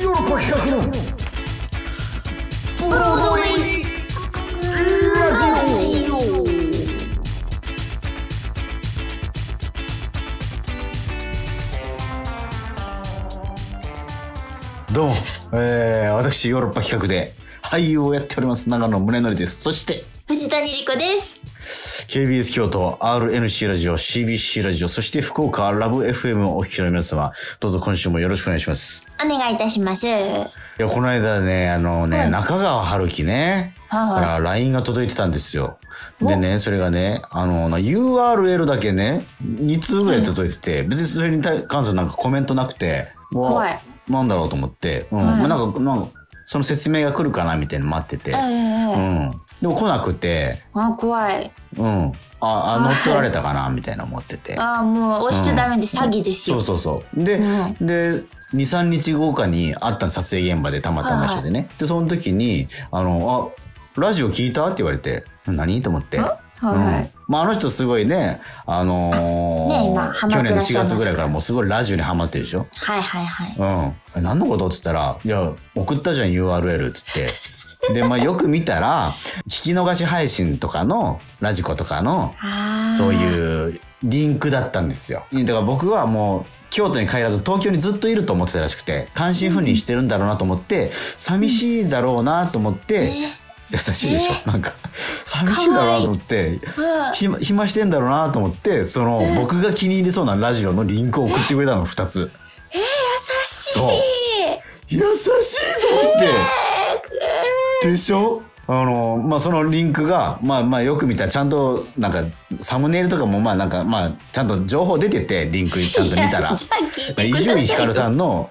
ヨーロッパ企画のブロードウェイラジオ。どうも、えー、私ヨーロッパ企画で俳優をやっております長野宗則です。そして藤谷莉子です。KBS 京都 RNC ラジオ CBC ラジオそして福岡ラブ FM をお聞きの皆様どうぞ今週もよろしくお願いしますお願いいたします。はいや、この間ね、あのね、はい中川春樹ね、いはから LINE が届いてたんですよ。でね、それがね、あの、な URL だけね、2通ぐらい届いてて、別にそれに対関するなんかコメントなくて、怖い。なんだろうと思って、うん。はいまあなんか、なんか、その説明が来るかなみたいなの待ってて、ええうええん。でも来なくて、あ、怖い。うん。あ、あ乗っ取られたかなみたいな思ってて。あ、もう押しちゃダメで詐欺ですよ。そうそうそう。で、うんで、2、3日後かに会ったの撮影現場でたまたま一緒でね。で、その時に、あの、あ、ラジオ聞いた？って言われて、何？と思って。はうんい。まあ、あの人すごいね、あのー去年の4らっしゃいます月ぐらいからもうすごいラジオにハマってるでしょ？はいはいはい。うん。え何のこと？って言ったら、いや、送ったじゃん URL っつって。で、まあよく見たら、聞き逃し配信とかの、ラジコとかの、そういうリンクだったんですよ。だから僕はもう京都に帰らず東京にずっといると思ってたらしくて、単身赴任してるんだろうなと思って、寂しいだろうなと思って、優しいでしょ、なんか、寂しいだろうなと思って、うん暇暇してんだろうなと思って、その、僕が気に入りそうなラジオのリンクを送ってくれたの、二つ。優しい。優しいと思って、でしょ？あの、まあ、そのリンクが、まあまあよく見たらちゃんと、なんか、サムネイルとかもまあなんか、まあ、ちゃんと情報出てて、リンクちゃんと見たら 伊。集院光さんの、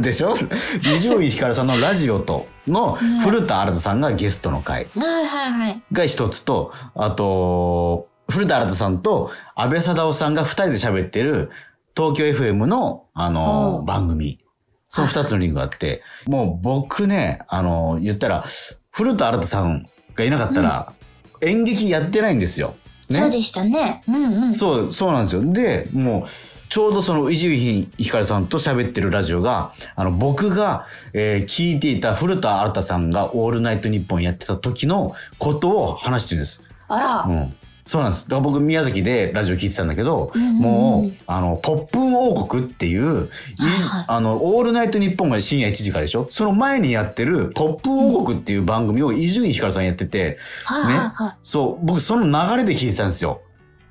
でしょ？伊集院光さんのラジオとの古田新太さんがゲストの回はいはいはい。が一つと、あと、古田新太さんと安倍貞夫さんが二人で喋ってる東京 FM の、あの番組。その二つのリンクがあって、もう僕ね、あの、言ったら、古田新太さんがいなかったら、演劇やってないんですよ。ね？そうでしたね。うんうん。そう、そうなんですよ。で、もう、ちょうどその伊集院光さんと喋ってるラジオが、あの、僕が、えー聞いていた古田新太さんがオールナイトニッポンやってた時のことを話してるんです。あら。うん。そうなんです。だから僕宮崎でラジオ聞いてたんだけど、んうんうん。もう、あの、ポップン王国っていう、あの、オールナイトニッポンが深夜1時からでしょ？その前にやってる、ポップン王国っていう番組を伊集院光さんやってて、はいはいはそう、僕その流れで聞いてたんですよ。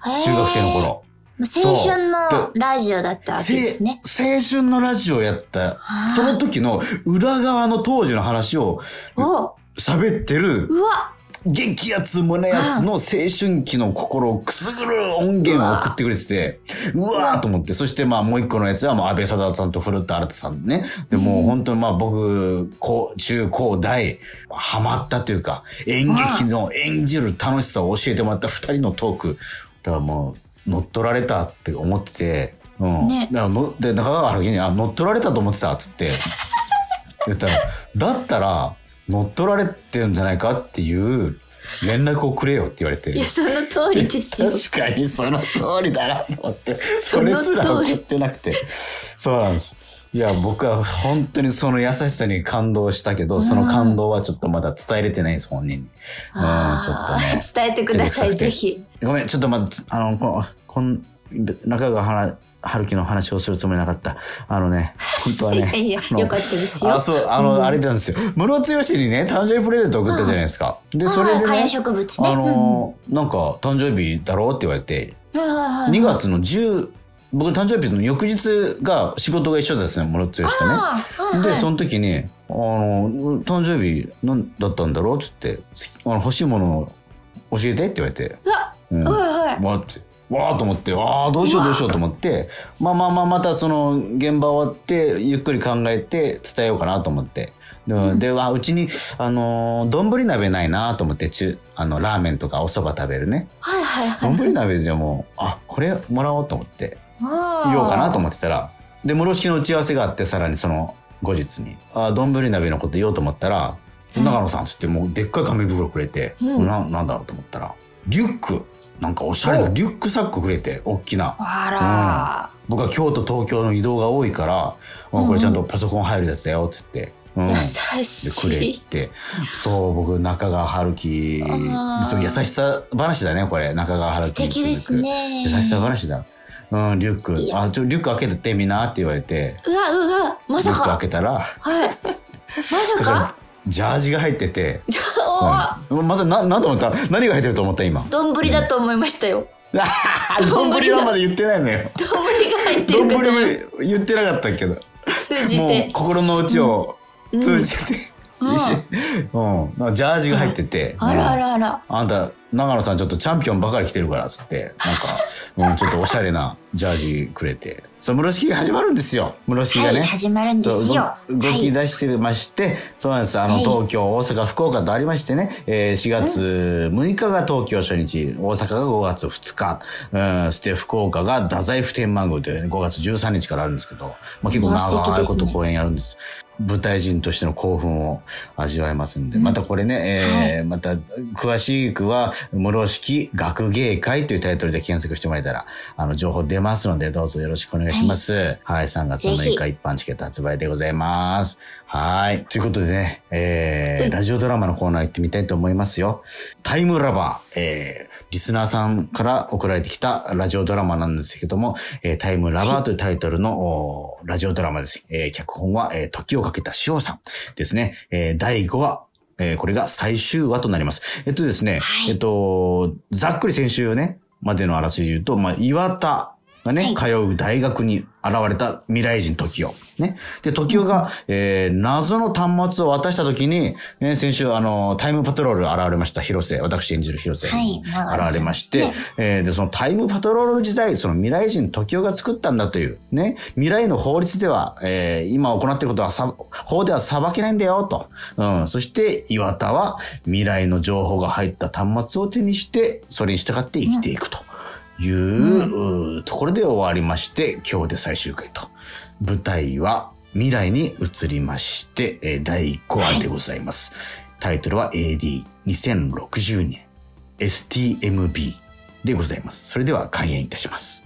中学生の頃。。青春のラジオだったわけですね。せ青春のラジオやった、その時の裏側の当時の話をお。喋ってる、うわ激アツ胸やつの青春期の心をくすぐる音源を送ってくれてて、うわーと思って、そしてまあもう一個のやつはもう安倍貞夫さんと古田新太さんね。でもう本当にまあ僕、高、中高大、ハマったというか、演劇の演じる楽しさを教えてもらった二人のトーク。だからもう乗っ取られたって思ってて、うん。ねだからので、中川春樹に、あ、乗っ取られたと思ってたっつって、言ったら、だったら、乗っ取られてるんじゃないかっていう連絡をくれよって言われてい。や、その通りですよ。確かにその通りだなと思って、それすら送ってなくて。そうなんです。いや、僕は本当にその優しさに感動したけど、その感動はちょっとまだ伝えれてないです、本人に。うん、ちょっとね。伝えてください、ぜひ。ごめん、ちょっとまあ、あの、ここん、中川は春樹の話をするつもりなかった。あのね、本当はね。いやよかったですよあ、そう、あの、あれなんですよ。室剛にね、誕生日プレゼント送ったじゃないですか。で、それでね観葉、植物ね。あの、なんか、誕生日だろうって言われて、うんはいはいはい2月の10、僕の誕生日の翌日が仕事が一緒だったんですね、室剛とね。あーはいはいで、その時に、あの、誕生日なんだったんだろうって言って、すあの欲しいものを教えてって言われて。うわうん。はいはい。わーって。わーと思って、わーどうしようどうしようと思って、まあまあまあまたその現場終わってゆっくり考えて伝えようかなと思って。で、でわうちに、あのー、丼鍋ないなと思って、中、あの、ラーメンとかお蕎麦食べるね。はいはいはい。丼鍋でも、あ、これもらおうと思って、あ言おうかなと思思ってたら、で、室式の打ち合わせがあって、さらにその後日に、あ、丼鍋のこと言おうと思ったら、うん長野さんつってもうでっかい紙袋くれて、うんななんだと思ったら、リュックなんかおしゃれなリュックサックくれて、大きな。あら。僕は京都東京の移動が多いから、まあこれちゃんとパソコン入るやつだよっつって、うん、優でしくれて。そう僕中川春樹。そう優しさ話だねこれ。中川春樹素敵ですね。優しさ話だ。うんリュック。あちょリュック開けてってみんなって言われて。うわ、うわ、まさリュック開か。けたら。はい。まそさかジャージが入ってて。まずななんと思った？何が入ってると思った？今。丼だと思いましたよ。丼はまだ言ってないのよ。丼が入ってる丼言ってなかったけど。通じもうて。心の内をうん。通じて、うん。うん。ジャージが入ってて、あらあうんら。あら。あんた長野さんちょっとチャンピオンばかり着てるからっつって。なんか、うん、ちょっとおしゃれなジャージくれてそう室敷が始まるんですよ。室敷がね、はい、始まるんですよ。動。き出してまして、そうなんです。あの、はい。東京、大阪、福岡とありましてね、えー4月6日が東京初日、大阪が5月2日、うん、そして福岡が太宰府天満宮という、ね、5月13日からあるんですけど、まあ、結構長いこと公演やるんです。舞台人としての興奮を味わえますんで、またこれね、えーまた詳しくは、室敷学芸会というタイトルで検索してもらえたら、あの、情報出ますので、どうぞよろしくお願いします。はい、3月の6ぜ日一般チケット発売でございます。はい。ということでね、えーうんラジオドラマのコーナー行ってみたいと思いますよ。タイムラバー、えーリスナーさんから送られてきたラジオドラマなんですけども、えータイムラバーというタイトルの、おラジオドラマです。えー脚本は、えー時をかけた塩さんですね。えー第5話、えーこれが最終話となります。えっとですね、はいえっと、ざっくり先週ね、までのあらすじ言うと、まあ、岩田がね、通う大学に現れた未来人時代。ね。で、時代が、えー謎の端末を渡した時に、ね、先週、あの、タイムパトロール現れました、広瀬、私演じる広瀬現れまして、ですねえーで、そのタイムパトロール時代、その未来人時代が作ったんだという、ね、未来の法律では、えー今行っていることはさ、法では裁けないんだよ、と。うん。そして、岩田は未来の情報が入った端末を手にして、それに従って生きていくと。いう、ところで終わりまして、今日で最終回と。舞台は未来に移りまして、えー第1話でございます。タイトルは AD2060 年 STMB でございます。それでは開演いたします。